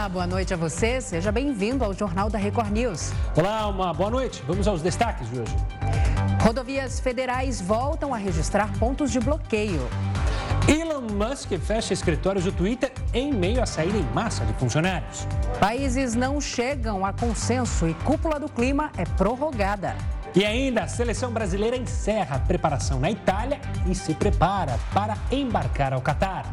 Olá, boa noite a você. Seja bem-vindo ao Jornal da Record News. Olá, uma boa noite. Vamos aos destaques de hoje. Rodovias federais voltam a registrar pontos de bloqueio. Elon Musk fecha escritórios do Twitter em meio à saída em massa de funcionários. Países não chegam a consenso e cúpula do clima é prorrogada. E ainda, a seleção brasileira encerra a preparação na Itália e se prepara para embarcar ao Catar.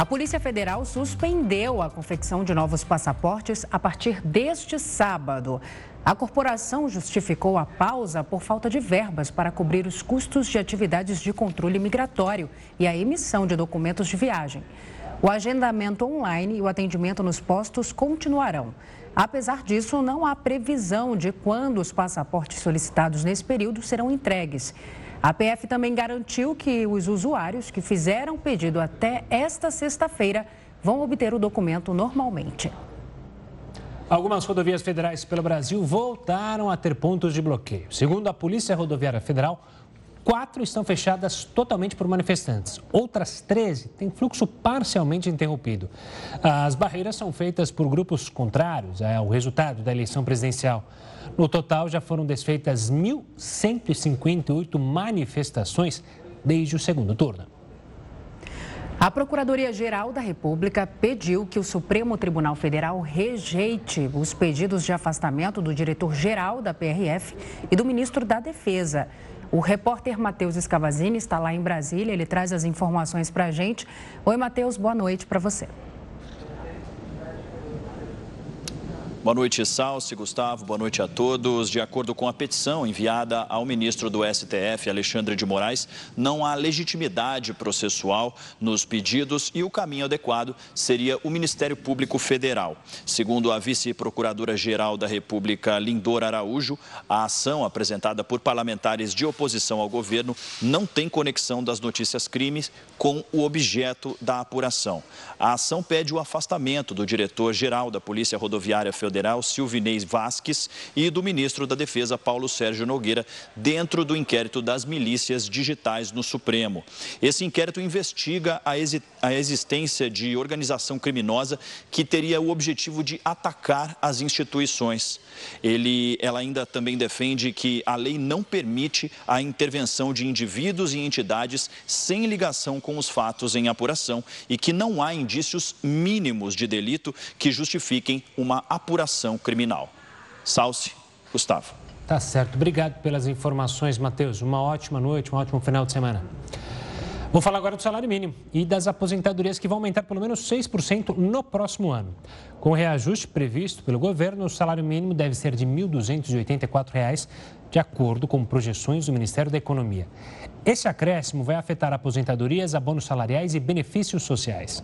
A Polícia Federal suspendeu a confecção de novos passaportes a partir deste sábado. A corporação justificou a pausa por falta de verbas para cobrir os custos de atividades de controle migratório e a emissão de documentos de viagem. O agendamento online e o atendimento nos postos continuarão. Apesar disso, não há previsão de quando os passaportes solicitados nesse período serão entregues. A PF também garantiu que os usuários que fizeram pedido até esta sexta-feira vão obter o documento normalmente. Algumas rodovias federais pelo Brasil voltaram a ter pontos de bloqueio. Segundo a Polícia Rodoviária Federal, quatro estão fechadas totalmente por manifestantes. Outras 13 têm fluxo parcialmente interrompido. As barreiras são feitas por grupos contrários ao resultado da eleição presidencial. No total, já foram desfeitas 1.158 manifestações desde o segundo turno. A Procuradoria-Geral da República pediu que o Supremo Tribunal Federal rejeite os pedidos de afastamento do diretor-geral da PRF e do ministro da Defesa. O repórter Matheus Escavazini está lá em Brasília, ele traz as informações para a gente. Oi, Matheus, boa noite para você. Boa noite, Salsi, Gustavo, boa noite a todos. De acordo com a petição enviada ao ministro do STF, Alexandre de Moraes, não há legitimidade processual nos pedidos e o caminho adequado seria o Ministério Público Federal. Segundo a vice-procuradora-geral da República, Lindor Araújo, a ação apresentada por parlamentares de oposição ao governo não tem conexão das notícias crimes com o objeto da apuração. A ação pede o afastamento do diretor-geral da Polícia Rodoviária Federal Federal Silvinei Vasques e do ministro da Defesa Paulo Sérgio Nogueira dentro do inquérito das milícias digitais no Supremo. Esse inquérito investiga a, existência de organização criminosa que teria o objetivo de atacar as instituições. Ele, ela ainda também defende que a lei não permite a intervenção de indivíduos e entidades sem ligação com os fatos em apuração e que não há indícios mínimos de delito que justifiquem uma apuração apuração criminal. Salce, Gustavo. Tá certo. Obrigado pelas informações, Matheus. Uma ótima noite, um ótimo final de semana. Vou falar agora do salário mínimo e das aposentadorias que vão aumentar pelo menos 6% no próximo ano. Com o reajuste previsto pelo governo, o salário mínimo deve ser de R$ 1.284, de acordo com projeções do Ministério da Economia. Esse acréscimo vai afetar aposentadorias, abonos salariais e benefícios sociais.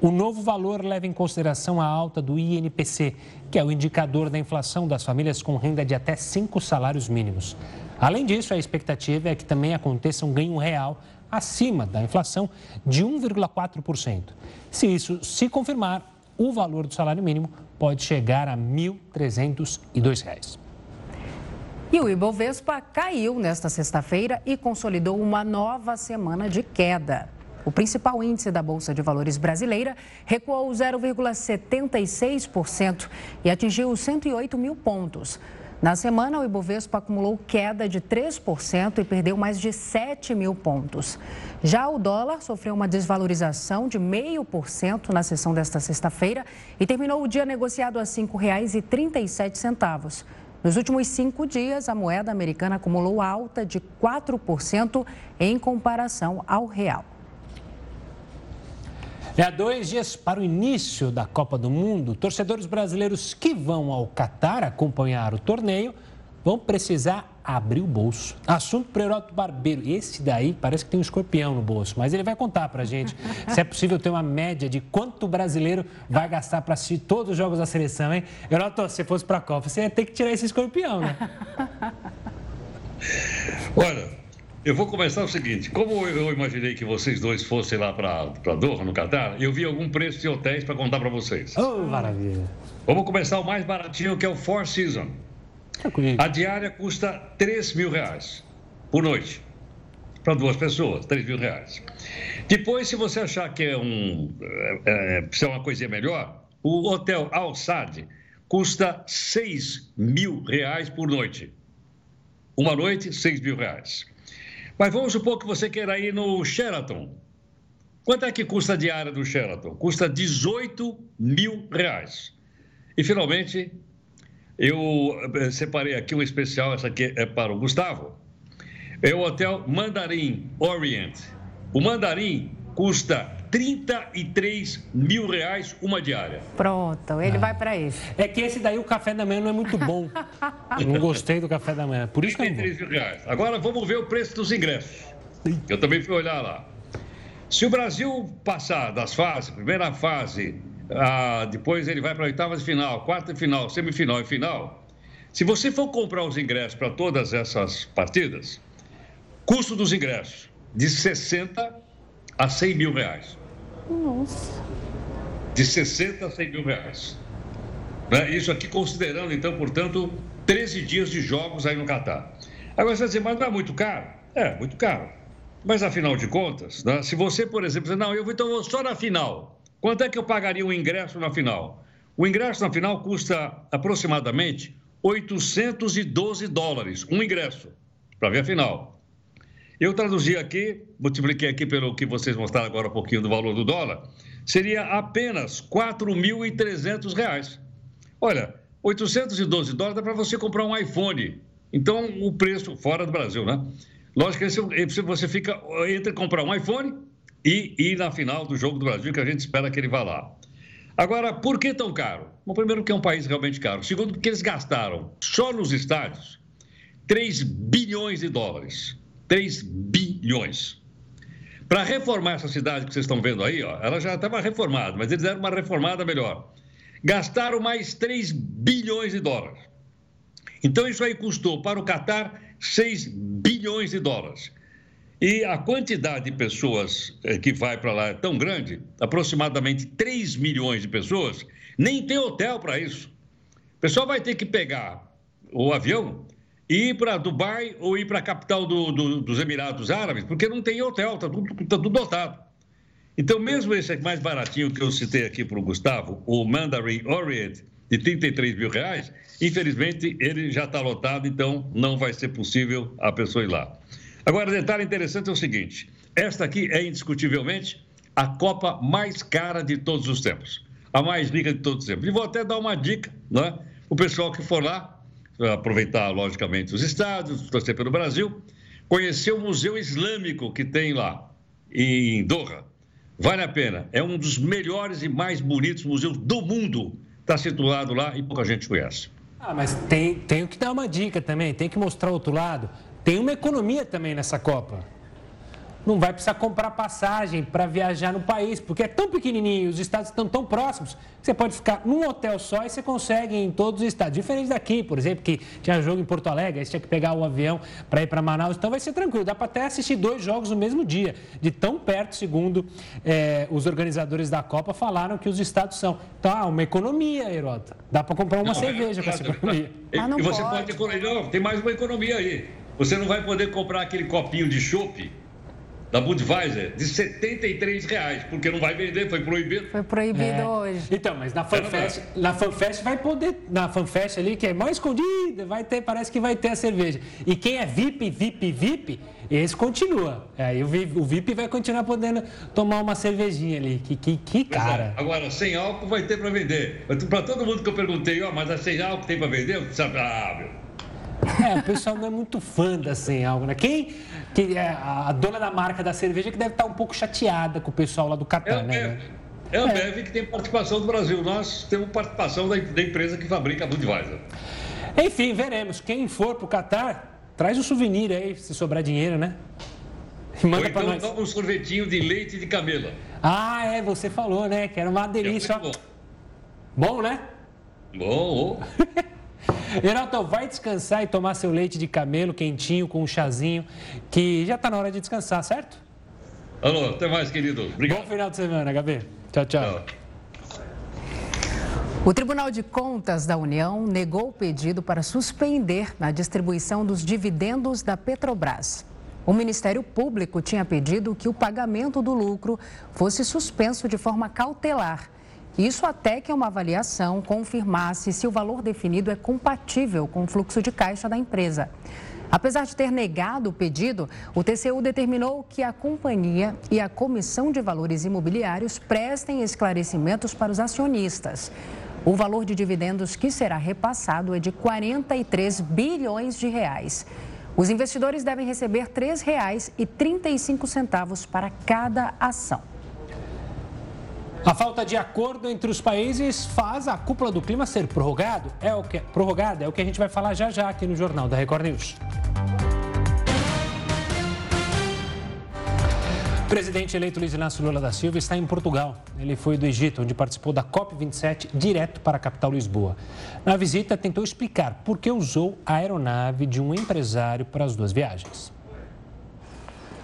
O novo valor leva em consideração a alta do INPC, que é o indicador da inflação das famílias com renda de até cinco salários mínimos. Além disso, a expectativa é que também aconteça um ganho real acima da inflação de 1,4%. Se isso se confirmar, o valor do salário mínimo pode chegar a R$ 1.302. E o Ibovespa caiu nesta sexta-feira e consolidou uma nova semana de queda. O principal índice da Bolsa de Valores brasileira recuou 0,76% e atingiu 108 mil pontos. Na semana, o Ibovespa acumulou queda de 3% e perdeu mais de 7 mil pontos. Já o dólar sofreu uma desvalorização de 0,5% na sessão desta sexta-feira e terminou o dia negociado a R$ 5,37. Nos últimos cinco dias, a moeda americana acumulou alta de 4% em comparação ao real. É há dois dias para o início da Copa do Mundo, torcedores brasileiros que vão ao Catar acompanhar o torneio vão precisar abrir o bolso. Assunto para Heroto Barbeiro. Esse daí parece que tem um escorpião no bolso, mas ele vai contar para a gente se é possível ter uma média de quanto o brasileiro vai gastar para assistir todos os jogos da seleção, hein? Heroto, se fosse para a Copa, você ia ter que tirar esse escorpião, né? Olha, eu vou começar o seguinte: como eu imaginei que vocês dois fossem lá para Doha, no Catar, eu vi algum preço de hotéis para contar para vocês. Oh, maravilha. Vamos começar o mais baratinho, que é o Four Seasons. A diária custa 3 mil reais por noite. Para duas pessoas, 3 mil reais. Depois, se você achar que é, um, é, é uma coisinha melhor, o hotel Alçade custa 6 mil reais por noite. Uma noite, 6 mil reais. Mas vamos supor que você queira ir no Sheraton. Quanto é que custa a diária do Sheraton? Custa 18 mil reais. E, finalmente, eu eh, separei aqui um especial, essa aqui é para o Gustavo. É o Hotel Mandarim Orient. O Mandarim custa 33 mil reais uma diária. Pronto, ele ah. vai para esse. É que esse daí o café da manhã não é muito bom. não gostei do café da manhã. Por isso 33 que mil reais. Agora vamos ver o preço dos ingressos. Eu também fui olhar lá. Se o Brasil passar das fases, primeira fase, ah, depois ele vai para a oitava de final, quarta de final, semifinal e final. Se você for comprar os ingressos para todas essas partidas, custo dos ingressos de 60 a 100 mil reais. Nossa. De 60 a 100 mil reais. Né? Isso aqui considerando, então, portanto, 13 dias de jogos aí no Catar. Agora você vai dizer, mas não é muito caro? É, muito caro. Mas afinal de contas, né? se você, por exemplo, não, eu vou, então vou só na final. Quanto é que eu pagaria o ingresso na final? O ingresso na final custa aproximadamente 812 dólares, um ingresso, para ver a final. Eu traduzi aqui, multipliquei aqui pelo que vocês mostraram agora um pouquinho do valor do dólar, seria apenas R$ 4.300. Olha, 812 dólares dá para você comprar um iPhone. Então, o preço fora do Brasil, né? Lógico que você fica entre comprar um iPhone e ir na final do jogo do Brasil, que a gente espera que ele vá lá. Agora, por que tão caro? Bom, primeiro, porque é um país realmente caro. Segundo, porque eles gastaram só nos estádios 3 bilhões de dólares. 3 bilhões. Para reformar essa cidade que vocês estão vendo aí, ó, ela já estava reformada, mas eles deram uma reformada melhor. Gastaram mais 3 bilhões de dólares. Então, isso aí custou para o Catar 6 bilhões de dólares. E a quantidade de pessoas eh, que vai para lá é tão grande, aproximadamente 3 milhões de pessoas, nem tem hotel para isso. O pessoal vai ter que pegar o avião ir para Dubai ou ir para a capital do, do, dos Emirados Árabes, porque não tem hotel, está tudo, tá tudo lotado. Então, mesmo esse mais baratinho que eu citei aqui para o Gustavo, o Mandarin Orient, de 33 mil reais, infelizmente ele já está lotado, então não vai ser possível a pessoa ir lá. Agora, detalhe interessante é o seguinte: esta aqui é indiscutivelmente a Copa mais cara de todos os tempos, a mais rica de todos os tempos. E vou até dar uma dica, né? O pessoal que for lá, aproveitar, logicamente, os estados, torcer pelo Brasil, conhecer o Museu Islâmico que tem lá, em Doha. Vale a pena. É um dos melhores e mais bonitos museus do mundo. Está situado lá e pouca gente conhece. Ah, mas tem, tem que dar uma dica também, tem que mostrar outro lado. Tem uma economia também nessa Copa não vai precisar comprar passagem para viajar no país, porque é tão pequenininho, os estados estão tão próximos, que você pode ficar num hotel só e você consegue em todos os estados. Diferente daqui, por exemplo, que tinha jogo em Porto Alegre, aí você tinha que pegar o avião para ir para Manaus, então vai ser tranquilo, dá para até assistir dois jogos no mesmo dia, de tão perto, segundo é, os organizadores da Copa falaram que os estados são. Então, ah, uma economia, Herota. Dá para comprar uma não, cerveja é, com essa economia. E, ah, e você pode, pode não, tem mais uma economia aí. Você não vai poder comprar aquele copinho de chopp da Budweiser de 73 reais, porque não vai vender, foi proibido. Foi proibido é. hoje. Então, mas na FanFest, na FanFest vai poder, na FanFest ali, que é mais escondida, vai ter, parece que vai ter a cerveja. E quem é VIP, VIP, VIP, esse continua. Aí o VIP, o VIP vai continuar podendo tomar uma cervejinha ali. Que, que, que é. cara. É. Agora, sem álcool vai ter para vender. Para todo mundo que eu perguntei, ó, mas a sem álcool tem para vender? Sabe, ah, meu. É, o pessoal não é muito fã da sem álcool, né? Quem, que é a dona da marca da cerveja que deve estar um pouco chateada com o pessoal lá do Catar, é, né? É, é a Ambev é. que tem participação do Brasil. Nós temos participação da, da empresa que fabrica a Budweiser. Enfim, veremos. Quem for para o Catar, traz o souvenir aí, se sobrar dinheiro, né? E manda para então nós. um sorvetinho de leite de camelo. Ah, é, você falou, né? Que era uma delícia. É bom. bom, né? Bom. Heraldo, vai descansar e tomar seu leite de camelo quentinho com um chazinho, que já está na hora de descansar, certo? Alô, até mais, querido. Obrigado. Bom final de semana, HB. tchau. tchau. tchau. O Tribunal de Contas da União negou o pedido para suspender a distribuição dos dividendos da Petrobras. O Ministério Público tinha pedido que o pagamento do lucro fosse suspenso de forma cautelar. Isso até que uma avaliação confirmasse se o valor definido é compatível com o fluxo de caixa da empresa. Apesar de ter negado o pedido, o TCU determinou que a companhia e a Comissão de Valores Imobiliários prestem esclarecimentos para os acionistas. O valor de dividendos que será repassado é de 43 bilhões de reais. Os investidores devem receber R$ 3,35 para cada ação. A falta de acordo entre os países faz a cúpula do clima ser prorrogado. É o que, prorrogada, é o que a gente vai falar já já aqui no Jornal da Record News. O presidente eleito Luiz Inácio Lula da Silva está em Portugal. Ele foi do Egito, onde participou da COP27, direto para a capital Lisboa. Na visita, tentou explicar por que usou a aeronave de um empresário para as duas viagens.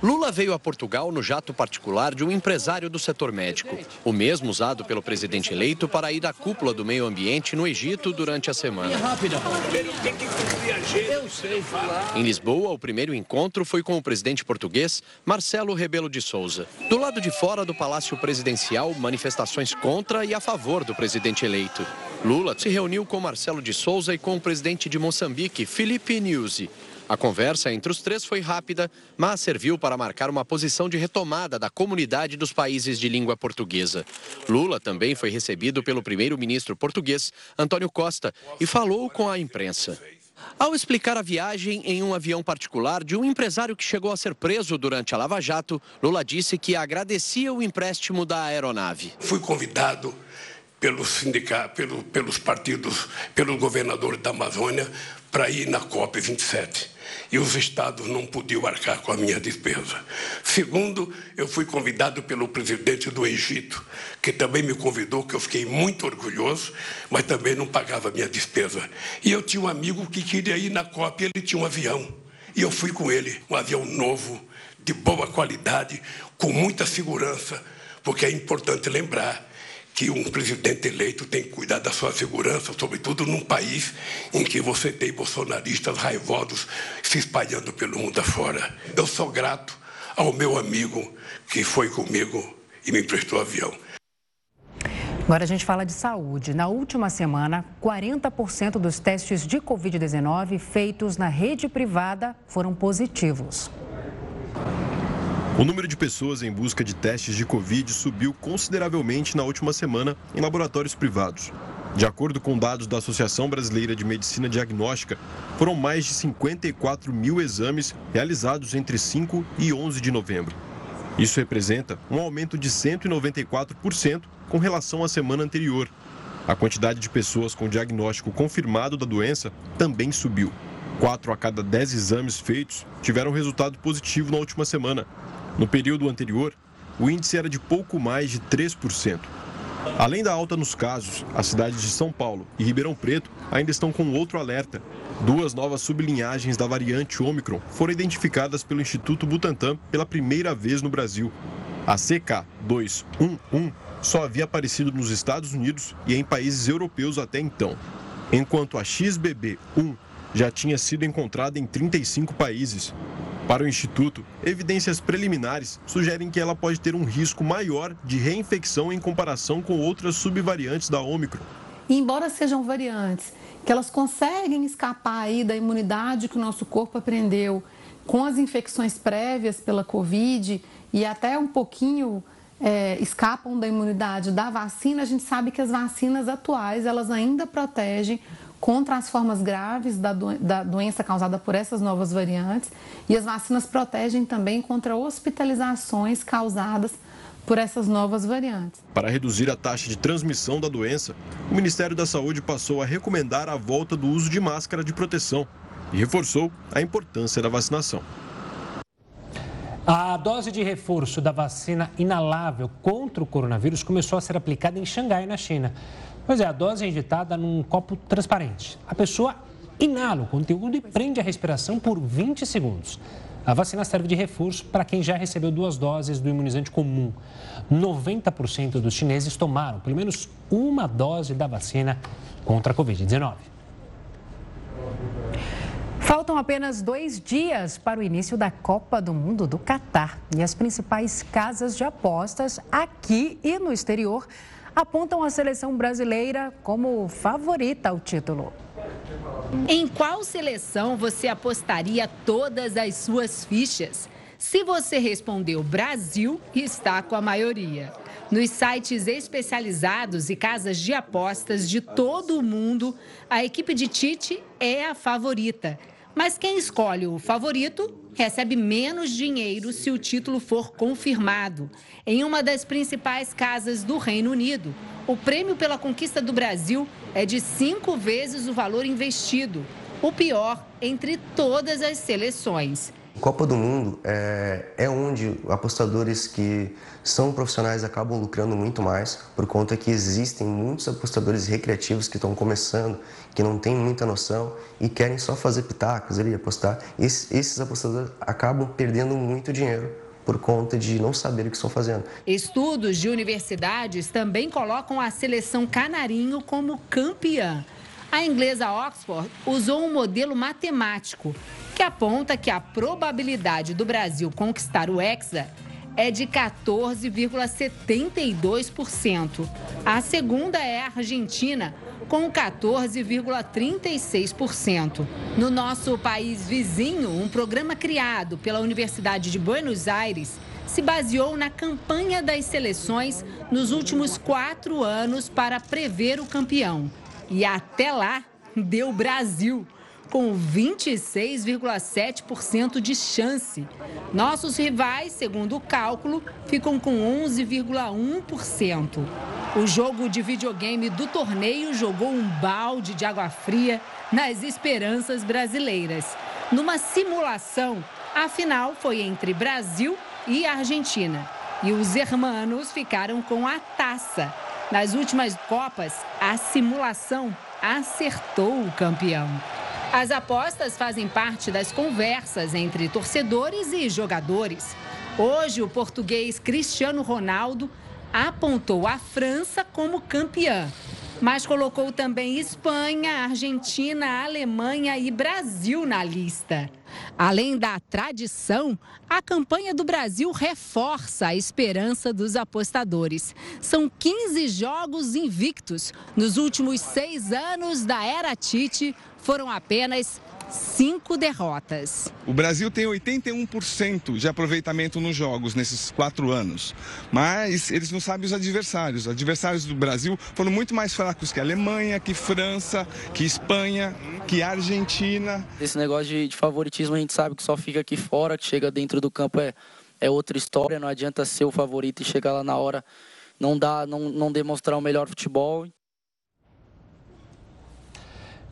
Lula veio a Portugal no jato particular de um empresário do setor médico, o mesmo usado pelo presidente eleito para ir à cúpula do meio ambiente no Egito durante a semana. Em Lisboa, o primeiro encontro foi com o presidente português Marcelo Rebelo de Souza. Do lado de fora do Palácio Presidencial, manifestações contra e a favor do presidente eleito. Lula se reuniu com Marcelo de Souza e com o presidente de Moçambique, Felipe Nyusi. A conversa entre os três foi rápida, mas serviu para marcar uma posição de retomada da comunidade dos países de língua portuguesa. Lula também foi recebido pelo primeiro-ministro português, Antônio Costa, e falou com a imprensa. Ao explicar a viagem em um avião particular de um empresário que chegou a ser preso durante a Lava Jato, Lula disse que agradecia o empréstimo da aeronave. Fui convidado pelos sindicatos, pelo, pelos partidos, pelo governador da Amazônia para ir na COP 27 e os estados não podiam arcar com a minha despesa. Segundo, eu fui convidado pelo presidente do Egito, que também me convidou, que eu fiquei muito orgulhoso, mas também não pagava a minha despesa. E eu tinha um amigo que queria ir na COP, ele tinha um avião. E eu fui com ele, um avião novo, de boa qualidade, com muita segurança, porque é importante lembrar que um presidente eleito tem que cuidar da sua segurança, sobretudo num país em que você tem bolsonaristas raivosos se espalhando pelo mundo afora. Eu sou grato ao meu amigo que foi comigo e me emprestou avião. Agora a gente fala de saúde. Na última semana, 40% dos testes de Covid-19 feitos na rede privada foram positivos. O número de pessoas em busca de testes de Covid subiu consideravelmente na última semana em laboratórios privados. De acordo com dados da Associação Brasileira de Medicina Diagnóstica, foram mais de 54 mil exames realizados entre 5 e 11 de novembro. Isso representa um aumento de 194% com relação à semana anterior. A quantidade de pessoas com diagnóstico confirmado da doença também subiu. Quatro a cada dez exames feitos tiveram resultado positivo na última semana, no período anterior, o índice era de pouco mais de 3%. Além da alta nos casos, as cidades de São Paulo e Ribeirão Preto ainda estão com outro alerta. Duas novas sublinhagens da variante Ômicron foram identificadas pelo Instituto Butantan pela primeira vez no Brasil. A CK211 só havia aparecido nos Estados Unidos e em países europeus até então, enquanto a XBB1 já tinha sido encontrada em 35 países. Para o Instituto, evidências preliminares sugerem que ela pode ter um risco maior de reinfecção em comparação com outras subvariantes da Ômicron. embora sejam variantes que elas conseguem escapar aí da imunidade que o nosso corpo aprendeu com as infecções prévias pela Covid e até um pouquinho é, escapam da imunidade da vacina, a gente sabe que as vacinas atuais elas ainda protegem contra as formas graves da, do, da doença causada por essas novas variantes e as vacinas protegem também contra hospitalizações causadas por essas novas variantes. Para reduzir a taxa de transmissão da doença, o Ministério da Saúde passou a recomendar a volta do uso de máscara de proteção e reforçou a importância da vacinação. A dose de reforço da vacina inalável contra o coronavírus começou a ser aplicada em Xangai, na China. Pois é, a dose é injetada num copo transparente. A pessoa inala o conteúdo e prende a respiração por 20 segundos. A vacina serve de reforço para quem já recebeu duas doses do imunizante comum. 90% dos chineses tomaram pelo menos uma dose da vacina contra a Covid-19. Faltam apenas dois dias para o início da Copa do Mundo do Catar. E as principais casas de apostas aqui e no exterior apontam a seleção brasileira como favorita ao título. Em qual seleção você apostaria todas as suas fichas? Se você respondeu Brasil, está com a maioria. Nos sites especializados e casas de apostas de todo o mundo, a equipe de Tite é a favorita. Mas quem escolhe o favorito recebe menos dinheiro se o título for confirmado. Em uma das principais casas do Reino Unido, o prêmio pela conquista do Brasil é de cinco vezes o valor investido, o pior entre todas as seleções. Copa do Mundo é, é, onde apostadores que são profissionais acabam lucrando muito mais, por conta que existem muitos apostadores recreativos que estão começando, que não têm muita noção e querem só fazer pitacos ali, apostar. Esses, esses apostadores acabam perdendo muito dinheiro por conta de não saber o que estão fazendo. Estudos de universidades também colocam a seleção canarinho como campeã. A inglesa Oxford usou um modelo matemático que aponta que a probabilidade do Brasil conquistar o Hexa é de 14,72%. A segunda é a Argentina, com 14,36%. No nosso país vizinho, um programa criado pela Universidade de Buenos Aires se baseou na campanha das seleções nos últimos quatro anos para prever o campeão. E até lá, deu Brasil com 26,7% de chance. Nossos rivais, segundo o cálculo, ficam com 11,1%. O jogo de videogame do torneio jogou um balde de água fria nas esperanças brasileiras. Numa simulação, a final foi entre Brasil e Argentina. E os hermanos ficaram com a taça. Nas últimas Copas, a simulação acertou o campeão. As apostas fazem parte das conversas entre torcedores e jogadores. Hoje, o português Cristiano Ronaldo apontou a França como campeã, mas colocou também Espanha, Argentina, Alemanha e Brasil na lista. Além da tradição, a campanha do Brasil reforça a esperança dos apostadores. São 15 jogos invictos. Nos últimos seis anos da era Tite, foram apenas cinco derrotas. O Brasil tem 81% de aproveitamento nos jogos nesses quatro anos, mas eles não sabem os adversários. Os adversários do Brasil foram muito mais fracos que a Alemanha, que França, que Espanha, que Argentina. Esse negócio de, de favoritismo a gente sabe que só fica aqui fora, que chega dentro do campo é, é outra história. Não adianta ser o favorito e chegar lá na hora não dá, não, não demonstrar o melhor futebol.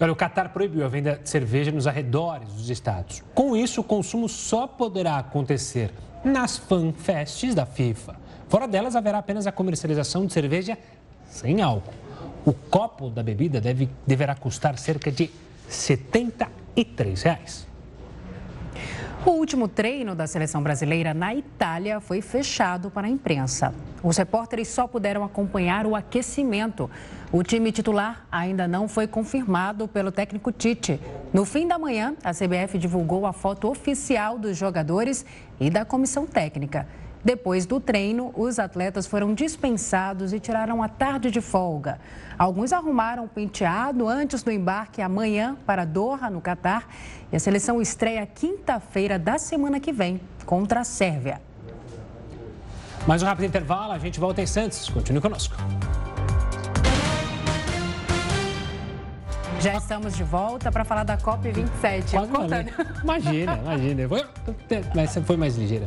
Olha, o Qatar proibiu a venda de cerveja nos arredores dos estados. Com isso, o consumo só poderá acontecer nas fanfests da FIFA. Fora delas, haverá apenas a comercialização de cerveja sem álcool. O copo da bebida deve, deverá custar cerca de 73 reais. O último treino da seleção brasileira na Itália foi fechado para a imprensa. Os repórteres só puderam acompanhar o aquecimento. O time titular ainda não foi confirmado pelo técnico Tite. No fim da manhã, a CBF divulgou a foto oficial dos jogadores e da comissão técnica. Depois do treino, os atletas foram dispensados e tiraram a tarde de folga. Alguns arrumaram o penteado antes do embarque amanhã para Doha, no Catar. E a seleção estreia quinta-feira da semana que vem contra a Sérvia. Mais um rápido intervalo, a gente volta em Santos. Continue conosco. Já estamos de volta para falar da COP27. Quase Imagina, imagina. Foi, mas foi mais ligeira.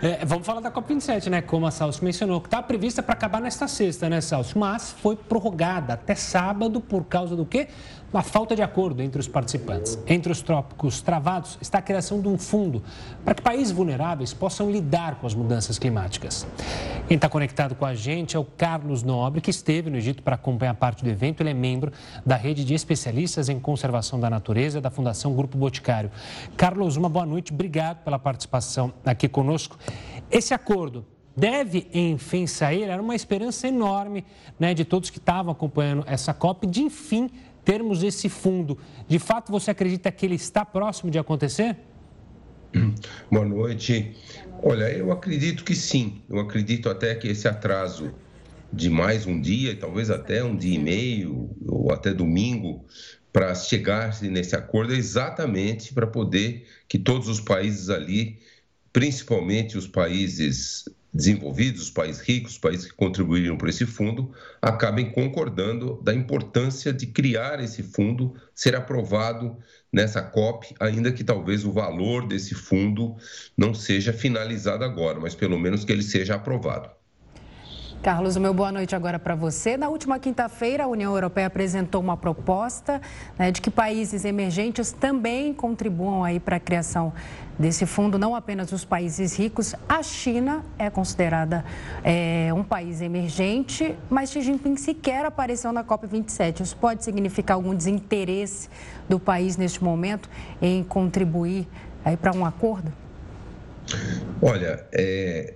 É, vamos falar da COP27, né? Como a Salso mencionou, que está prevista para acabar nesta sexta, né, Salso? Mas foi prorrogada até sábado por causa do quê? A falta de acordo entre os participantes. Entre os trópicos travados está a criação de um fundo para que países vulneráveis possam lidar com as mudanças climáticas. Quem está conectado com a gente é o Carlos Nobre, que esteve no Egito para acompanhar parte do evento. Ele é membro da rede de especialistas em conservação da natureza da Fundação Grupo Boticário. Carlos, uma boa noite. Obrigado pela participação aqui conosco. Esse acordo deve, enfim, sair. Era uma esperança enorme né, de todos que estavam acompanhando essa COP de, enfim, termos esse fundo. De fato, você acredita que ele está próximo de acontecer? Boa noite. Olha, eu acredito que sim. Eu acredito até que esse atraso de mais um dia, talvez até um dia e meio, ou até domingo, para chegar nesse acordo é exatamente para poder que todos os países ali, principalmente os países desenvolvidos, os países ricos, os países que contribuíram para esse fundo, acabem concordando da importância de criar esse fundo, ser aprovado nessa COP, ainda que talvez o valor desse fundo não seja finalizado agora, mas pelo menos que ele seja aprovado. Carlos, o meu boa noite agora para você. Na última quinta-feira, a União Europeia apresentou uma proposta né, de que países emergentes também contribuam aí para a criação desse fundo, não apenas os países ricos. A China é considerada é, um país emergente, mas Xi Jinping sequer apareceu na COP27. Isso pode significar algum desinteresse do país neste momento em contribuir aí para um acordo? Olha, é,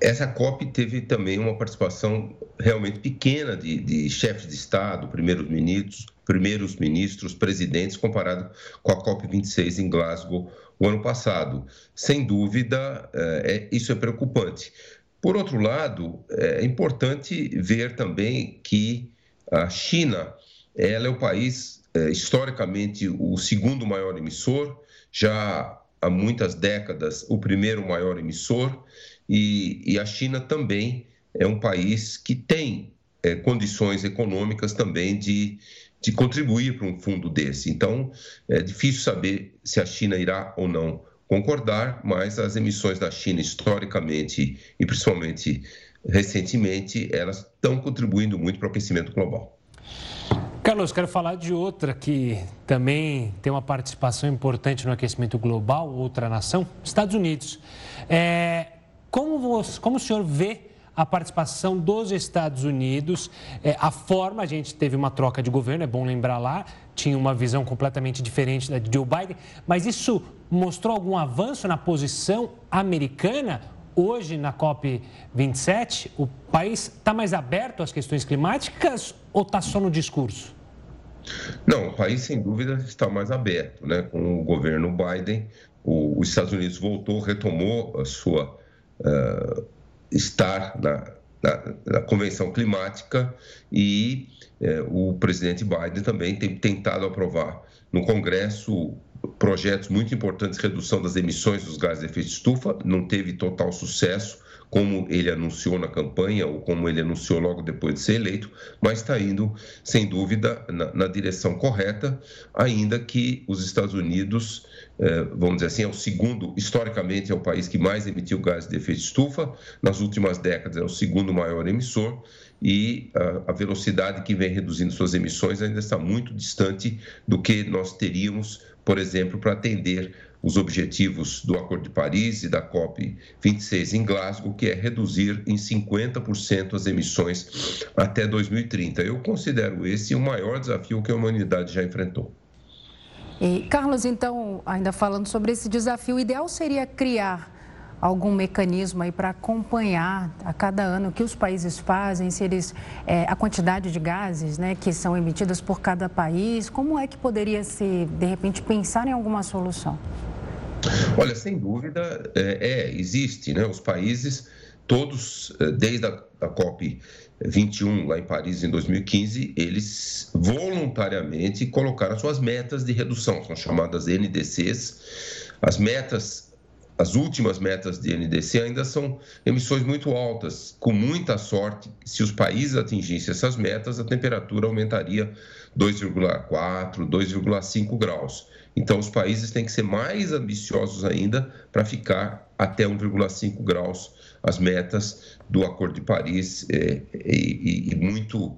essa COP teve também uma participação realmente pequena de, de chefes de Estado, primeiros ministros, primeiros ministros, presidentes, comparado com a COP 26 em Glasgow o ano passado. Sem dúvida, é, isso é preocupante. Por outro lado, é importante ver também que a China ela é o país é, historicamente o segundo maior emissor, já há muitas décadas o primeiro maior emissor, e, e a China também é um país que tem é, condições econômicas também de, de contribuir para um fundo desse. Então, é difícil saber se a China irá ou não concordar, mas as emissões da China, historicamente e principalmente recentemente, elas estão contribuindo muito para o aquecimento global. Carlos, quero falar de outra que também tem uma participação importante no aquecimento global, outra nação, Estados Unidos. É, como, você, como o senhor vê a participação dos Estados Unidos, é, a forma, a gente teve uma troca de governo, é bom lembrar lá, tinha uma visão completamente diferente da de Joe Biden, mas isso mostrou algum avanço na posição americana hoje na COP27, o país está mais aberto às questões climáticas ou está só no discurso? Não, o país sem dúvida está mais aberto, né? Com o governo Biden, o, os Estados Unidos voltou, retomou a sua uh, estar na, na, na, convenção climática e uh, o presidente Biden também tem tentado aprovar no Congresso projetos muito importantes de redução das emissões dos gases de efeito estufa, não teve total sucesso, como ele anunciou na campanha ou como ele anunciou logo depois de ser eleito, mas está indo, sem dúvida, na, na, direção correta, ainda que os Estados Unidos, eh, vamos dizer assim, é o segundo, historicamente, é o país que mais emitiu gases de efeito estufa, nas últimas décadas é o segundo maior emissor, e a velocidade que vem reduzindo suas emissões ainda está muito distante do que nós teríamos, por exemplo, para atender os objetivos do Acordo de Paris e da COP 26 em Glasgow, que é reduzir em 50% as emissões até 2030. Eu considero esse o maior desafio que a humanidade já enfrentou. E, Carlos, então, ainda falando sobre esse desafio, o ideal seria criar algum mecanismo aí para acompanhar a cada ano o que os países fazem, se eles é, a quantidade de gases, né, que são emitidas por cada país. Como é que poderia se de repente pensar em alguma solução? Olha, sem dúvida, é, é existe, né? Os países todos, é, desde a, a COP 21 lá em Paris em 2015, eles voluntariamente colocaram suas metas de redução, são chamadas NDCs. As metas, as últimas metas de NDC ainda são emissões muito altas. Com muita sorte, se os países atingissem essas metas, a temperatura aumentaria 2,4, 2,5 graus. Então, os países têm que ser mais ambiciosos ainda para ficar até 1,5 graus as metas do Acordo de Paris é, e, e, muito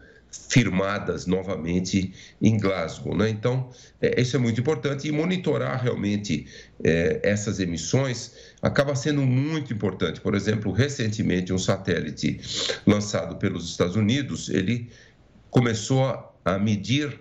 firmadas novamente em Glasgow. Né? Então, é, isso é muito importante e monitorar realmente é, essas emissões acaba sendo muito importante. Por exemplo, recentemente, um satélite lançado pelos Estados Unidos, ele começou a medir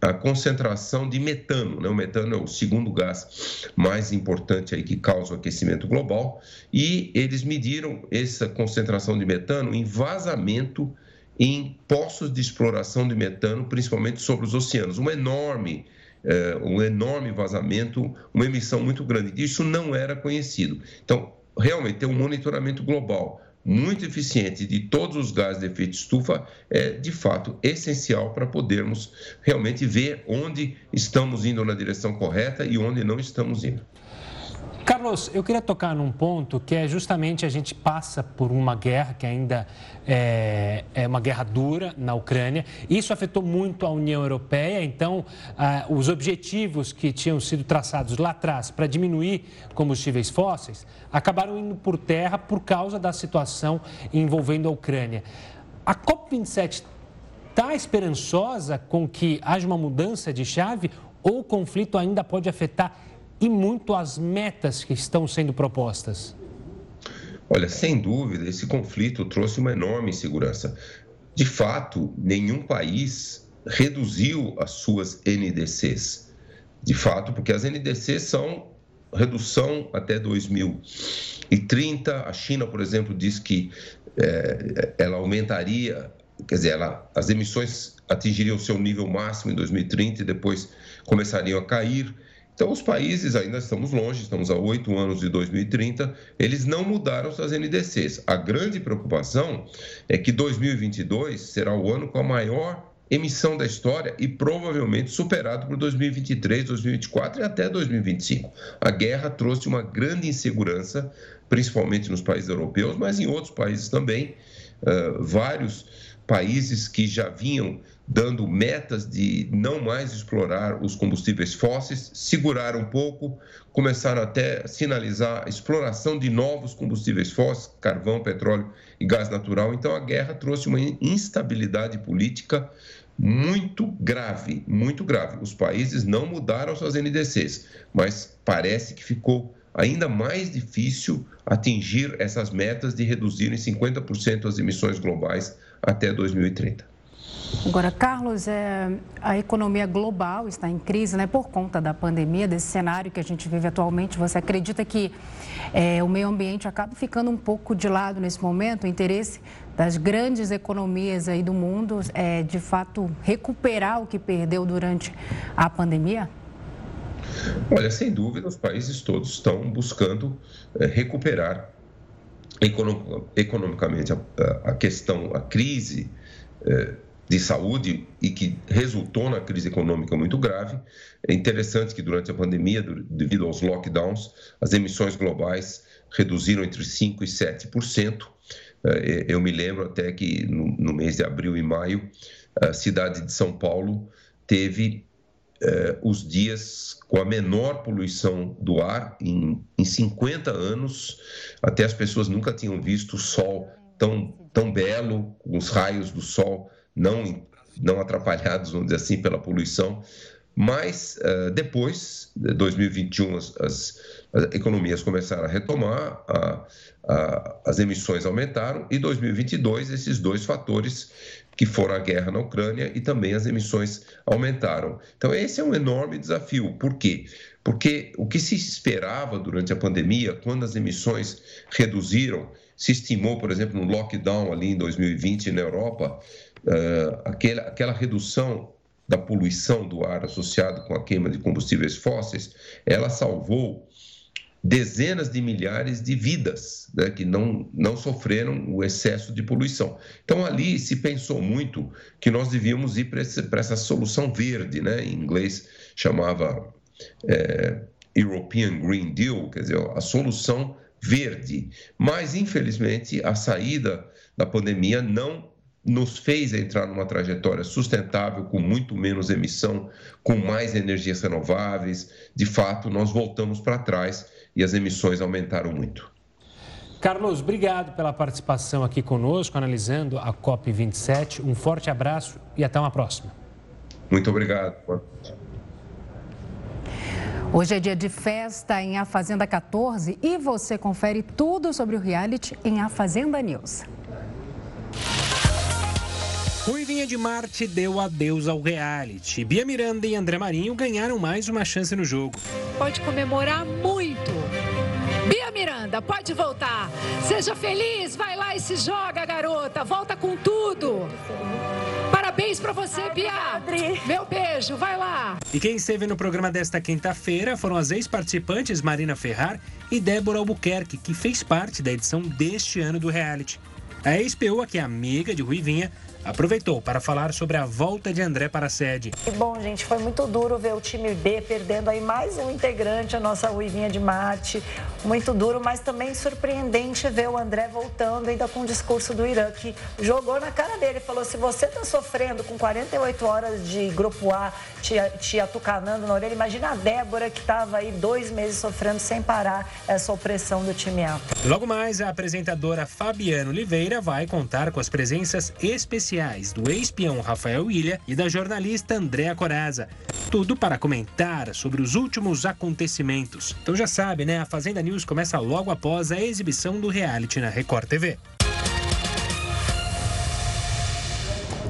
a concentração de metano. Né? O metano é o segundo gás mais importante aí que causa o aquecimento global. E eles mediram essa concentração de metano em vazamento em poços de exploração de metano, principalmente sobre os oceanos. Um enorme, é, um enorme vazamento, uma emissão muito grande. Isso não era conhecido. Então, realmente, ter um monitoramento global muito eficiente de todos os gases de efeito estufa é, de fato, essencial para podermos realmente ver onde estamos indo na direção correta e onde não estamos indo. Carlos, eu queria tocar num ponto que é justamente a gente passa por uma guerra que ainda é, é uma guerra dura na Ucrânia. Isso afetou muito a União Europeia, então ah, os objetivos que tinham sido traçados lá atrás para diminuir combustíveis fósseis acabaram indo por terra por causa da situação envolvendo a Ucrânia. A COP27 está esperançosa com que haja uma mudança de chave ou o conflito ainda pode afetar e muito as metas que estão sendo propostas? Olha, sem dúvida, esse conflito trouxe uma enorme insegurança. De fato, nenhum país reduziu as suas NDCs. De fato, porque as NDCs são redução até 2030. A China, por exemplo, diz que é, ela aumentaria, quer dizer, ela, as emissões atingiriam seu nível máximo em 2030 e depois começariam a cair. Então, os países ainda estamos longe, estamos a oito anos de 2030, eles não mudaram suas NDCs. A grande preocupação é que 2022 será o ano com a maior emissão da história e provavelmente superado por 2023, 2024 e até 2025. A guerra trouxe uma grande insegurança, principalmente nos países europeus, mas em outros países também. Uh, vários países que já vinham dando metas de não mais explorar os combustíveis fósseis, seguraram um pouco, começaram até a sinalizar a exploração de novos combustíveis fósseis, carvão, petróleo e gás natural. Então a guerra trouxe uma instabilidade política muito grave, muito grave. Os países não mudaram suas NDCs, mas parece que ficou ainda mais difícil atingir essas metas de reduzir em 50% as emissões globais até 2030. Agora, Carlos, é, a economia global está em crise né, por conta da pandemia, desse cenário que a gente vive atualmente. Você acredita que é, o meio ambiente acaba ficando um pouco de lado nesse momento? O interesse das grandes economias aí do mundo é, de fato, recuperar o que perdeu durante a pandemia? Olha, sem dúvida, os países todos estão buscando é, recuperar economicamente a, a, questão, a crise. É, de saúde e que resultou na crise econômica muito grave. É interessante que durante a pandemia, devido aos lockdowns, as emissões globais reduziram entre 5% e 7%. É, eu me lembro até que no mês de abril e maio, a cidade de São Paulo teve eh, os dias com a menor poluição do ar em, em 50 anos. Até as pessoas nunca tinham visto o sol tão, tão belo, os raios do sol não, não atrapalhados, vamos dizer assim, pela poluição. Mas uh, depois, de 2021, as, as, as, economias começaram a retomar, a, a, as emissões aumentaram, e 2022, esses dois fatores, que foram a guerra na Ucrânia e também as emissões aumentaram. Então, esse é um enorme desafio. Por quê? Porque o que se esperava durante a pandemia, quando as emissões reduziram, se estimou, por exemplo, no lockdown ali em 2020 na Europa, uh, aquela, aquela redução da poluição do ar associado com a queima de combustíveis fósseis, ela salvou dezenas de milhares de vidas né, que não, não sofreram o excesso de poluição. Então, ali se pensou muito que nós devíamos ir para essa solução verde, né? em inglês chamava é, European Green Deal, quer dizer, a solução verde. Mas, infelizmente, a saída da pandemia não nos fez entrar numa trajetória sustentável, com muito menos emissão, com mais energias renováveis. De fato, nós voltamos para trás e as emissões aumentaram muito. Carlos, obrigado pela participação aqui conosco, analisando a COP27. Um forte abraço e até uma próxima. Muito obrigado. Hoje é dia de festa em A Fazenda 14 e você confere tudo sobre o reality em A Fazenda News. Ruivinha de Marte deu adeus ao reality. Bia Miranda e André Marinho ganharam mais uma chance no jogo. Pode comemorar muito. Bia Miranda, pode voltar. Seja feliz, vai lá e se joga, garota. Volta com tudo. Parabéns para você, Bia. Meu beijo, vai lá. E quem esteve no programa desta quinta-feira foram as ex-participantes Marina Ferrar e Débora Albuquerque, que fez parte da edição deste ano do reality. A ex-POA, que é amiga de Ruivinha, aproveitou para falar sobre a volta de André para a sede. E bom, gente, foi muito duro ver o time B perdendo aí mais um integrante, a nossa Ruivinha de Mate. Muito duro, mas também surpreendente ver o André voltando ainda com o discurso do Irã, que jogou na cara dele. Falou, se você está sofrendo com 48 horas de grupo A te, te atucanando na orelha, imagina a Débora que estava aí dois meses sofrendo sem parar essa opressão do time A. Logo mais, a apresentadora Fabiana Oliveira vai contar com as presenças especiais do ex-peão Rafael Ilha e da jornalista Andréa Coraza. Tudo para comentar sobre os últimos acontecimentos. Então já sabe, né? A Fazenda News começa logo após a exibição do reality na Record TV.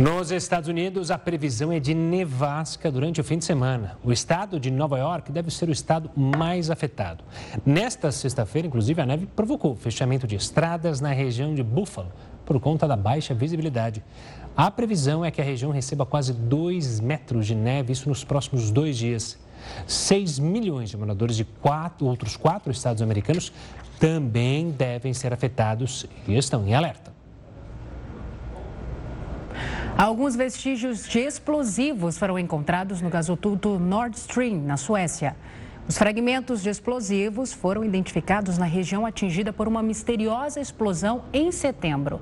Nos Estados Unidos, a previsão é de nevasca durante o fim de semana. O estado de Nova York deve ser o estado mais afetado. Nesta sexta-feira, inclusive, a neve provocou fechamento de estradas na região de Buffalo, por conta da baixa visibilidade. A previsão é que a região receba quase 2 metros de neve, isso nos próximos dois dias. 6 milhões de moradores de quatro, outros quatro estados americanos também devem ser afetados e estão em alerta. Alguns vestígios de explosivos foram encontrados no gasoduto Nord Stream, na Suécia. Os fragmentos de explosivos foram identificados na região atingida por uma misteriosa explosão em setembro.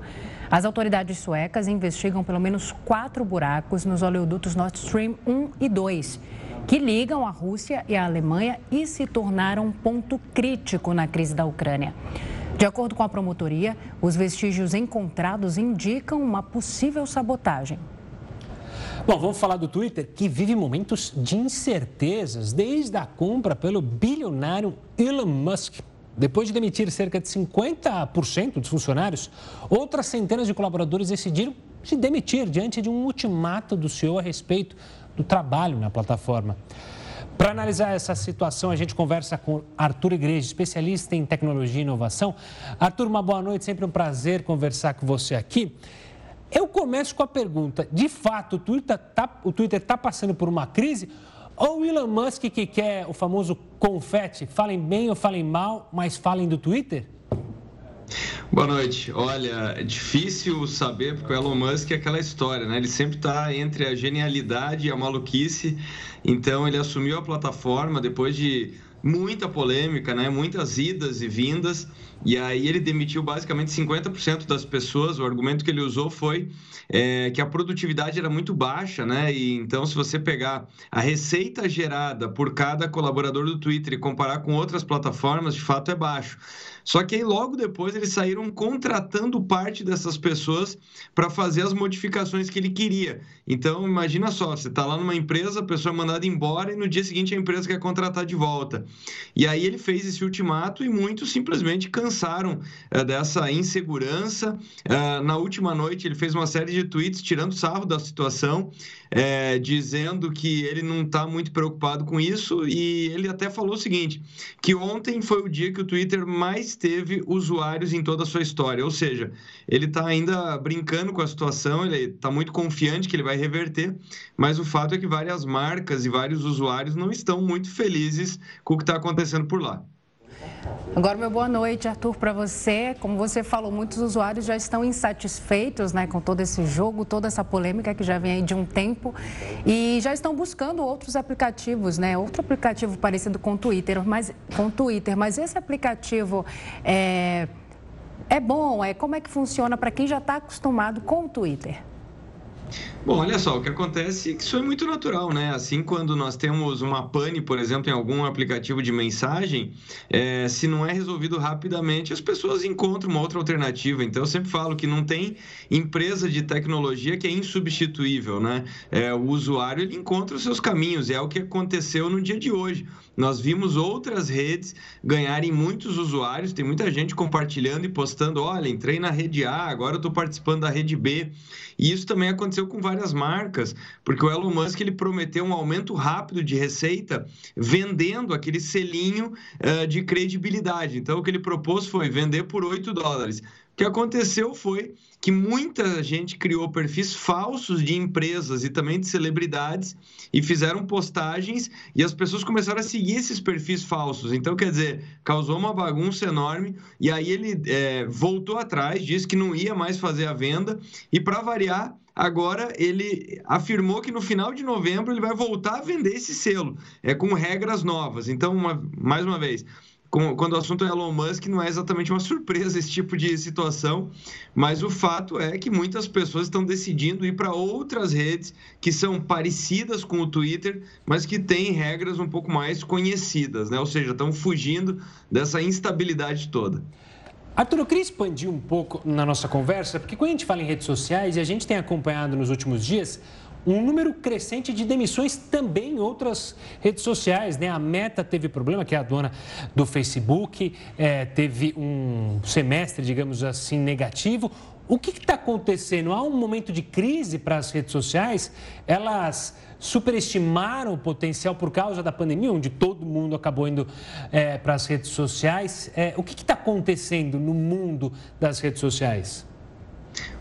As autoridades suecas investigam pelo menos quatro buracos nos oleodutos Nord Stream 1 e 2, que ligam a Rússia e a Alemanha e se tornaram um ponto crítico na crise da Ucrânia. De acordo com a promotoria, os vestígios encontrados indicam uma possível sabotagem. Bom, vamos falar do Twitter, que vive momentos de incertezas desde a compra pelo bilionário Elon Musk. Depois de demitir cerca de 50% dos funcionários, outras centenas de colaboradores decidiram se demitir diante de um ultimato do CEO a respeito do trabalho na plataforma. Para analisar essa situação, a gente conversa com Arthur Igreja, especialista em tecnologia e inovação. Arthur, uma boa noite, sempre um prazer conversar com você aqui. Eu começo com a pergunta: de fato, o Twitter está tá passando por uma crise? Ou o Elon Musk que quer o famoso confete? Falem bem ou falem mal, mas falem do Twitter? Boa noite. Olha, é difícil saber, porque o Elon Musk é aquela história, né? Ele sempre está entre a genialidade e a maluquice. Então, ele assumiu a plataforma depois de muita polêmica, né? Muitas idas e vindas. E aí ele demitiu basicamente 50% das pessoas. O argumento que ele usou foi é, que a produtividade era muito baixa, né? E então, se você pegar a receita gerada por cada colaborador do Twitter e comparar com outras plataformas, de fato é baixo. Só que aí logo depois eles saíram contratando parte dessas pessoas para fazer as modificações que ele queria. Então, imagina só, você está lá numa empresa, a pessoa é mandada embora e no dia seguinte a empresa quer contratar de volta. E aí ele fez esse ultimato e muitos simplesmente cansaram é, dessa insegurança. É, na última noite ele fez uma série de tweets tirando sarro da situação, é, dizendo que ele não está muito preocupado com isso e ele até falou o seguinte, que ontem foi o dia que o Twitter mais teve usuários em toda a sua história, ou seja, ele está ainda brincando com a situação, ele está muito confiante que ele vai reverter, mas o fato é que várias marcas e vários usuários não estão muito felizes com o que está acontecendo por lá. Agora, meu boa noite, Arthur, para você. Como você falou, muitos usuários já estão insatisfeitos né, com todo esse jogo, toda essa polêmica que já vem aí de um tempo e já estão buscando outros aplicativos, né? Outro aplicativo parecido com o Twitter, mas, com Twitter, mas esse aplicativo é, é bom? É, como é que funciona para quem já está acostumado com o Twitter? Bom, olha só, o que acontece é que isso é muito natural, né? Assim, quando nós temos uma pane, por exemplo, em algum aplicativo de mensagem, é, se não é resolvido rapidamente, as pessoas encontram uma outra alternativa. Então, eu sempre falo que não tem empresa de tecnologia que é insubstituível, né? É, o usuário ele encontra os seus caminhos, e é o que aconteceu no dia de hoje. Nós vimos outras redes ganharem muitos usuários, tem muita gente compartilhando e postando: olha, entrei na rede A, agora eu estou participando da rede B. E isso também aconteceu com várias marcas, porque o Elon Musk ele prometeu um aumento rápido de receita vendendo aquele selinho uh, de credibilidade. Então, o que ele propôs foi vender por 8 dólares que aconteceu foi que muita gente criou perfis falsos de empresas e também de celebridades e fizeram postagens e as pessoas começaram a seguir esses perfis falsos. Então, quer dizer, causou uma bagunça enorme e aí ele é, voltou atrás, disse que não ia mais fazer a venda e, para variar, agora ele afirmou que no final de novembro ele vai voltar a vender esse selo, é com regras novas. Então, uma, mais uma vez, quando o assunto é Elon Musk, não é exatamente uma surpresa esse tipo de situação, mas o fato é que muitas pessoas estão decidindo ir para outras redes que são parecidas com o Twitter, mas que têm regras um pouco mais conhecidas, né? ou seja, estão fugindo dessa instabilidade toda. Arthur, eu queria expandir um pouco na nossa conversa, porque quando a gente fala em redes sociais e a gente tem acompanhado nos últimos dias um número crescente de demissões também em outras redes sociais. Né? A Meta teve problema, que é a dona do Facebook, é, teve um semestre, digamos assim, negativo. O que está acontecendo? Há um momento de crise para as redes sociais? Elas superestimaram o potencial por causa da pandemia, onde todo mundo acabou indo é, para as redes sociais. É, o que está acontecendo no mundo das redes sociais?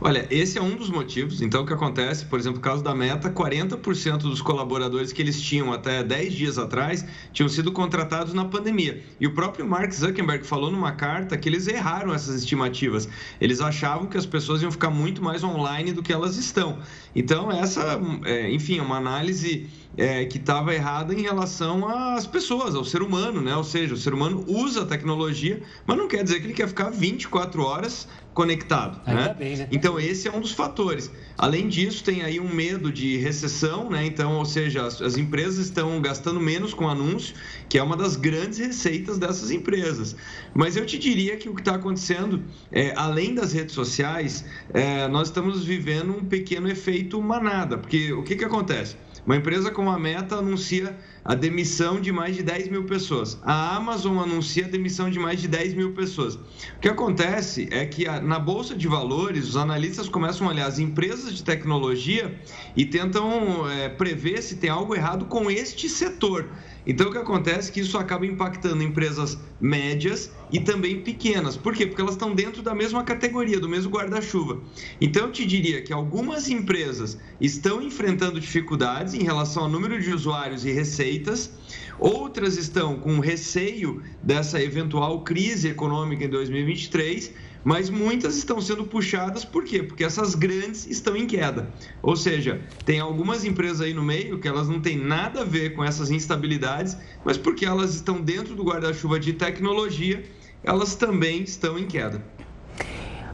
Olha, esse é um dos motivos. Então, o que acontece, por exemplo, no caso da Meta, 40% dos colaboradores que eles tinham até 10 dias atrás tinham sido contratados na pandemia. E o próprio Mark Zuckerberg falou numa carta que eles erraram essas estimativas. Eles achavam que as pessoas iam ficar muito mais online do que elas estão. Então, essa, é, enfim, é uma análise é, que estava errada em relação às pessoas, ao ser humano, né? Ou seja, o ser humano usa a tecnologia, mas não quer dizer que ele quer ficar 24 horas conectado. Né? Bem, né? Então, esse é um dos fatores. Além disso, tem aí um medo de recessão, né? Então, ou seja, as, as empresas estão gastando menos com anúncio, que é uma das grandes receitas dessas empresas. Mas eu te diria que o que está acontecendo, é, além das redes sociais, é, nós estamos vivendo um pequeno efeito manada, porque o que, que acontece? Uma empresa como a Meta anuncia a demissão de mais de 10 mil pessoas. A Amazon anuncia a demissão de mais de 10 mil pessoas. O que acontece é que na Bolsa de Valores, os analistas começam a olhar as empresas de tecnologia e tentam é, prever se tem algo errado com este setor. Então, o que acontece é que isso acaba impactando empresas médias e também pequenas. Por quê? Porque elas estão dentro da mesma categoria, do mesmo guarda-chuva. Então, eu te diria que algumas empresas estão enfrentando dificuldades em relação ao número de usuários e receitas, outras estão com receio dessa eventual crise econômica em 2023 mas muitas estão sendo puxadas por quê? Porque essas grandes estão em queda. Ou seja, tem algumas empresas aí no meio que elas não têm nada a ver com essas instabilidades, mas porque elas estão dentro do guarda-chuva de tecnologia, elas também estão em queda.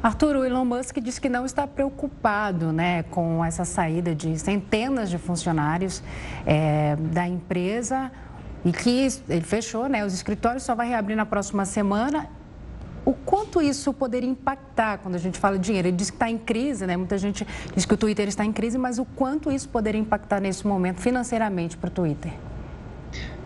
Arthur, o Elon Musk diz que não está preocupado né, com essa saída de centenas de funcionários é, da empresa e que ele fechou, né? Os escritórios só vai reabrir na próxima semana o quanto isso poderia impactar quando a gente fala de dinheiro? Ele diz que está em crise, né? Muita gente diz que o Twitter está em crise, mas o quanto isso poderia impactar nesse momento financeiramente para o Twitter?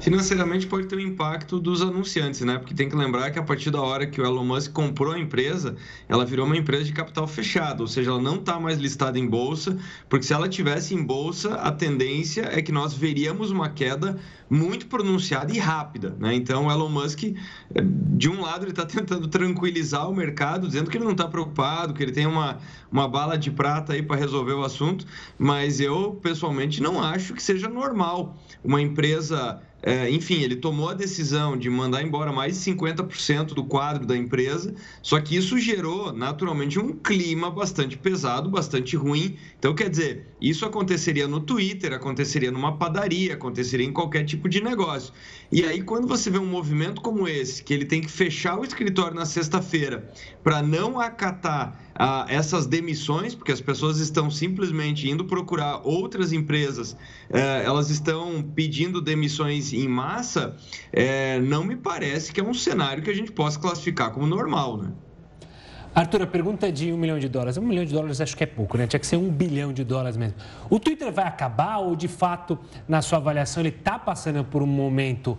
Financeiramente pode ter um impacto dos anunciantes, né? Porque tem que lembrar que a partir da hora que o Elon Musk comprou a empresa, ela virou uma empresa de capital fechado, ou seja, ela não está mais listada em bolsa, porque se ela tivesse em bolsa, a tendência é que nós veríamos uma queda muito pronunciada e rápida, né? Então, o Elon Musk, eh, de um lado, ele está tentando tranquilizar o mercado, dizendo que ele não está preocupado, que ele tem uma, uma bala de prata aí para resolver o assunto, mas eu, pessoalmente, não acho que seja normal uma empresa é, enfim, ele tomou a decisão de mandar embora mais de 50% do quadro da empresa, só que isso gerou naturalmente um clima bastante pesado, bastante ruim. Então, quer dizer, isso aconteceria no Twitter, aconteceria numa padaria, aconteceria em qualquer tipo de negócio. E aí, quando você vê um movimento como esse, que ele tem que fechar o escritório na sexta-feira para não acatar ah, essas demissões, porque as pessoas estão simplesmente indo procurar outras empresas, eh, elas estão pedindo demissões em massa, eh, não me parece que é um cenário que a gente possa classificar como normal, né? Arthur, a pergunta é de um milhão de dólares. Um milhão de dólares acho que é pouco, né? Tinha que ser um bilhão de dólares mesmo. O Twitter vai acabar ou, de fato, na sua avaliação, ele está passando por um momento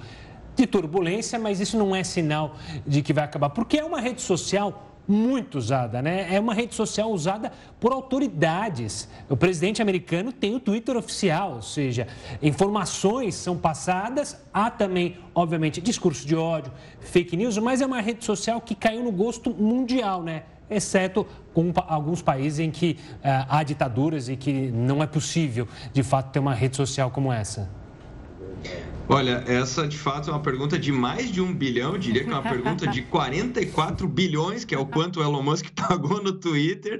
de turbulência, mas isso não é sinal de que vai acabar? Porque é uma rede social muito usada, né? É uma rede social usada por autoridades. O presidente americano tem o Twitter oficial, ou seja, informações são passadas, há também, obviamente, discurso de ódio, fake news, mas é uma rede social que caiu no gosto mundial, né? Exceto com alguns países em que uh, há ditaduras e que não é possível, de fato, ter uma rede social como essa. Olha, essa de fato é uma pergunta de mais de um bilhão, diria que é uma pergunta de 44 bilhões, que é o quanto o Elon Musk pagou no Twitter.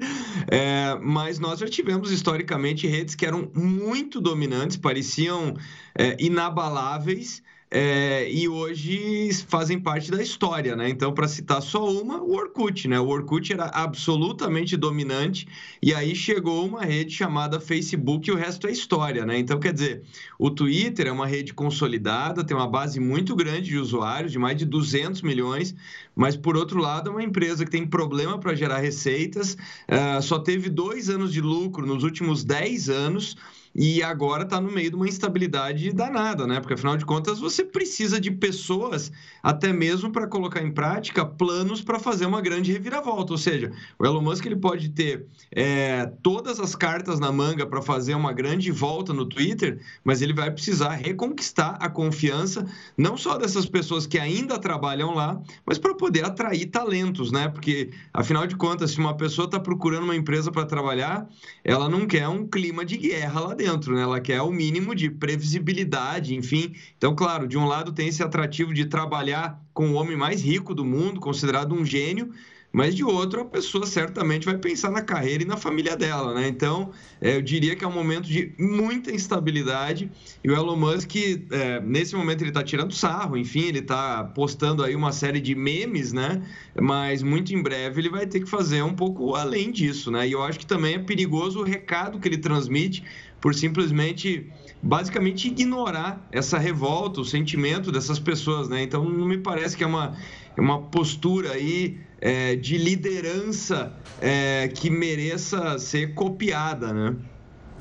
É, mas nós já tivemos historicamente redes que eram muito dominantes, pareciam é, inabaláveis é, e hoje fazem parte da história, né? Então, para citar só uma, o Orkut, né? O Orkut era absolutamente dominante e aí chegou uma rede chamada Facebook e o resto é história, né? Então, quer dizer, o Twitter é uma rede consolidada, tem uma base muito grande de usuários, de mais de 200 milhões, mas por outro lado é uma empresa que tem problema para gerar receitas, uh, só teve dois anos de lucro nos últimos 10 anos e agora está no meio de uma instabilidade danada, né? Porque afinal de contas você precisa de pessoas até mesmo para colocar em prática planos para fazer uma grande reviravolta. Ou seja, o Elon Musk ele pode ter é, todas as cartas na manga para fazer uma grande volta no Twitter, mas ele vai precisar reconquistar a confiança não só dessas pessoas que ainda trabalham lá, mas para poder atrair talentos, né? Porque afinal de contas, se uma pessoa está procurando uma empresa para trabalhar, ela não quer um clima de guerra lá dentro, né? Ela quer o mínimo de previsibilidade, enfim. Então, claro, de um lado tem esse atrativo de trabalhar com o homem mais rico do mundo, considerado um gênio, mas de outro, a pessoa certamente vai pensar na carreira e na família dela, né? Então, é, eu diria que é um momento de muita instabilidade e o Elon Musk, é, nesse momento, ele está tirando sarro, enfim, ele está postando aí uma série de memes, né? Mas muito em breve ele vai ter que fazer um pouco além disso, né? E eu acho que também é perigoso o recado que ele transmite por simplesmente basicamente ignorar essa revolta, o sentimento dessas pessoas, né? Então não me parece que é uma, é uma postura aí é, de liderança é, que mereça ser copiada, né?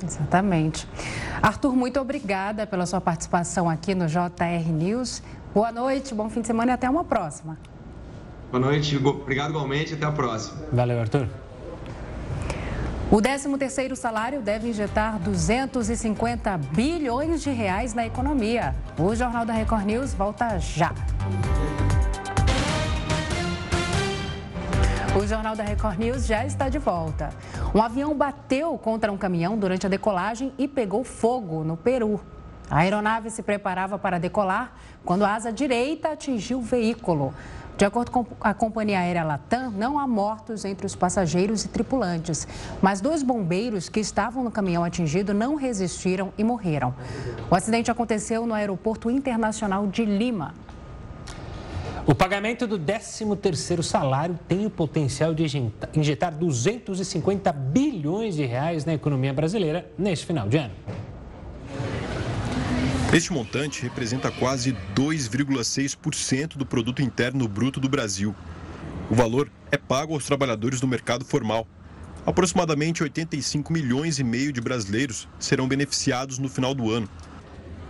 Exatamente. Arthur, muito obrigada pela sua participação aqui no JR News. Boa noite, bom fim de semana e até uma próxima. Boa noite, obrigado igualmente, até a próxima. Valeu, Arthur. O 13º salário deve injetar 250 bilhões de reais na economia. O Jornal da Record News volta já. O Jornal da Record News já está de volta. Um avião bateu contra um caminhão durante a decolagem e pegou fogo no Peru. A aeronave se preparava para decolar quando a asa direita atingiu o veículo. De acordo com a companhia aérea Latam, não há mortos entre os passageiros e tripulantes, mas dois bombeiros que estavam no caminhão atingido não resistiram e morreram. O acidente aconteceu no Aeroporto Internacional de Lima. O pagamento do 13º salário tem o potencial de injetar 250 bilhões de reais na economia brasileira neste final de ano. Este montante representa quase 2,6% do produto interno bruto do Brasil. O valor é pago aos trabalhadores do mercado formal. Aproximadamente 85 milhões e meio de brasileiros serão beneficiados no final do ano.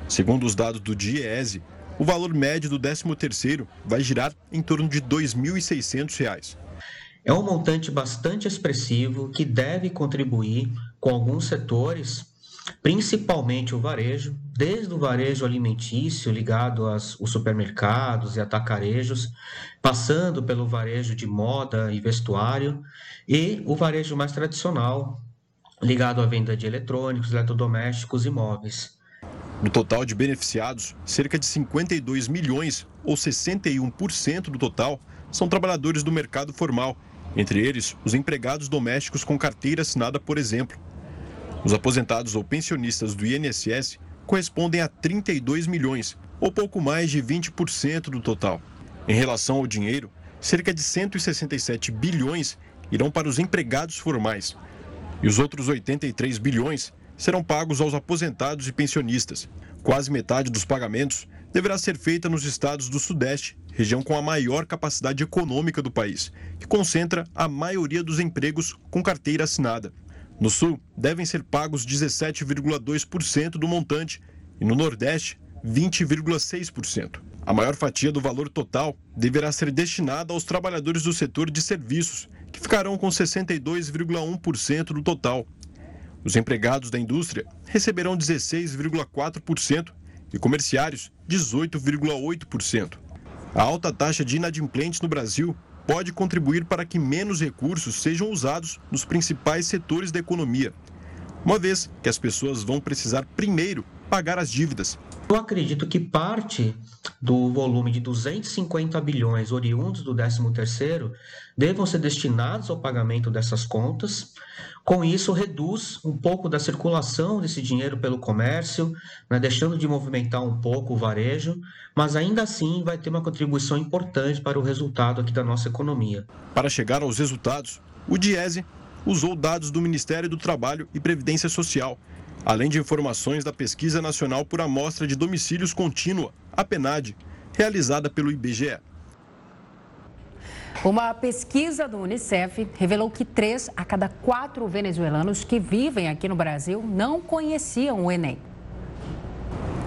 Segundo os dados do DIEESE, o valor médio do 13º vai girar em torno de R$ 2.600. É um montante bastante expressivo que deve contribuir com alguns setores principalmente o varejo, desde o varejo alimentício ligado aos supermercados e atacarejos, passando pelo varejo de moda e vestuário e o varejo mais tradicional, ligado à venda de eletrônicos, eletrodomésticos e móveis. No total de beneficiados, cerca de 52 milhões, ou 61% do total, são trabalhadores do mercado formal, entre eles os empregados domésticos com carteira assinada, por exemplo. Os aposentados ou pensionistas do INSS correspondem a 32 milhões, ou pouco mais de 20% do total. Em relação ao dinheiro, cerca de 167 bilhões irão para os empregados formais. E os outros 83 bilhões serão pagos aos aposentados e pensionistas. Quase metade dos pagamentos deverá ser feita nos estados do Sudeste, região com a maior capacidade econômica do país, que concentra a maioria dos empregos com carteira assinada. No Sul, devem ser pagos 17,2% do montante e no Nordeste, 20,6%. A maior fatia do valor total deverá ser destinada aos trabalhadores do setor de serviços, que ficarão com 62,1% do total. Os empregados da indústria receberão 16,4% e comerciários 18,8%. A alta taxa de inadimplentes no Brasil pode contribuir para que menos recursos sejam usados nos principais setores da economia, uma vez que as pessoas vão precisar primeiro pagar as dívidas. Eu acredito que parte do volume de 250 bilhões oriundos do 13º devam ser destinados ao pagamento dessas contas. Com isso, reduz um pouco da circulação desse dinheiro pelo comércio, né, deixando de movimentar um pouco o varejo, mas ainda assim vai ter uma contribuição importante para o resultado aqui da nossa economia. Para chegar aos resultados, o Diese usou dados do Ministério do Trabalho e Previdência Social, além de informações da Pesquisa Nacional por Amostra de Domicílios Contínua, a PENAD, realizada pelo IBGE. Uma pesquisa do Unicef revelou que três a cada quatro venezuelanos que vivem aqui no Brasil não conheciam o Enem.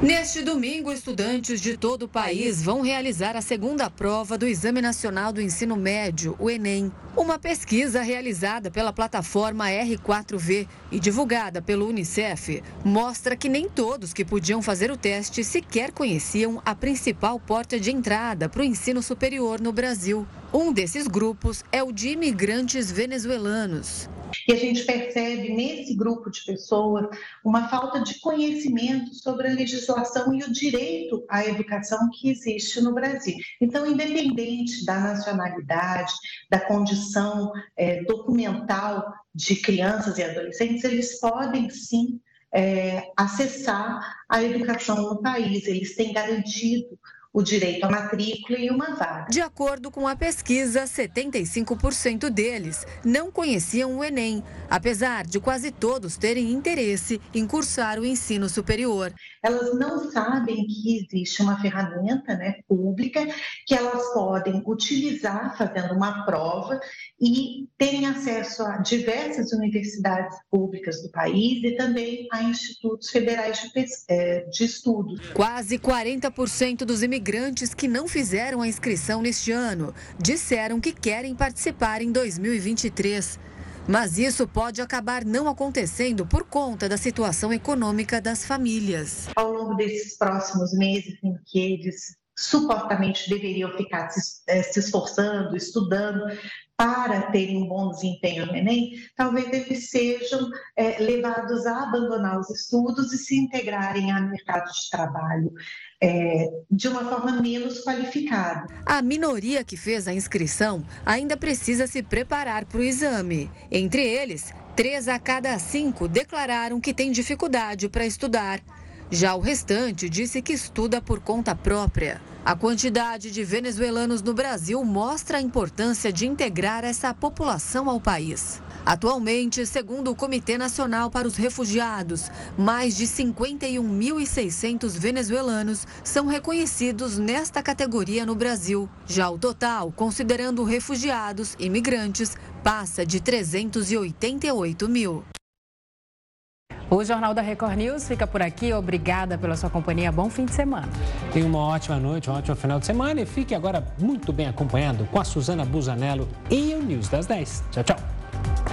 Neste domingo, estudantes de todo o país vão realizar a segunda prova do Exame Nacional do Ensino Médio, o Enem. Uma pesquisa realizada pela plataforma R4V e divulgada pelo Unicef mostra que nem todos que podiam fazer o teste sequer conheciam a principal porta de entrada para o ensino superior no Brasil. Um desses grupos é o de imigrantes venezuelanos. E a gente percebe nesse grupo de pessoas uma falta de conhecimento sobre a legislação e o direito à educação que existe no Brasil. Então, independente da nacionalidade, da condição é, documental de crianças e adolescentes, eles podem sim é, acessar a educação no país, eles têm garantido o direito à matrícula e uma vaga. De acordo com a pesquisa, 75% deles não conheciam o Enem, apesar de quase todos terem interesse em cursar o ensino superior. Elas não sabem que existe uma ferramenta né, pública que elas podem utilizar fazendo uma prova e terem acesso a diversas universidades públicas do país e também a institutos federais de, eh, de estudo. Quase 40% dos imigrantes que não fizeram a inscrição neste ano disseram que querem participar em 2023. Mas isso pode acabar não acontecendo por conta da situação econômica das famílias. Ao longo desses próximos meses em que eles supostamente deveriam ficar se, eh, se esforçando, estudando para terem um bom desempenho no Enem, talvez eles sejam é, levados a abandonar os estudos e se integrarem ao mercado de trabalho é, de uma forma menos qualificada. A minoria que fez a inscrição ainda precisa se preparar para o exame. Entre eles, três a cada cinco declararam que têm dificuldade para estudar. Já o restante disse que estuda por conta própria. A quantidade de venezuelanos no Brasil mostra a importância de integrar essa população ao país. Atualmente, segundo o Comitê Nacional para os Refugiados, mais de 51.600 venezuelanos são reconhecidos nesta categoria no Brasil. Já o total, considerando refugiados e imigrantes, passa de 388 mil. O Jornal da Record News fica por aqui. Obrigada pela sua companhia. Bom fim de semana. Tenha uma ótima noite, um ótimo final de semana e fique agora muito bem acompanhado com a Suzana Busanello e o News das 10. Tchau, tchau.